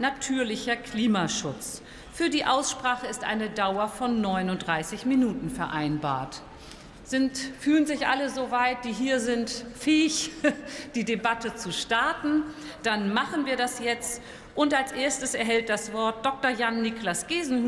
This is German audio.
natürlicher Klimaschutz. Für die Aussprache ist eine Dauer von 39 Minuten vereinbart. Sind, fühlen sich alle soweit, die hier sind, fähig, die Debatte zu starten? Dann machen wir das jetzt. Und als erstes erhält das Wort Dr. Jan Niklas Gesenhuber.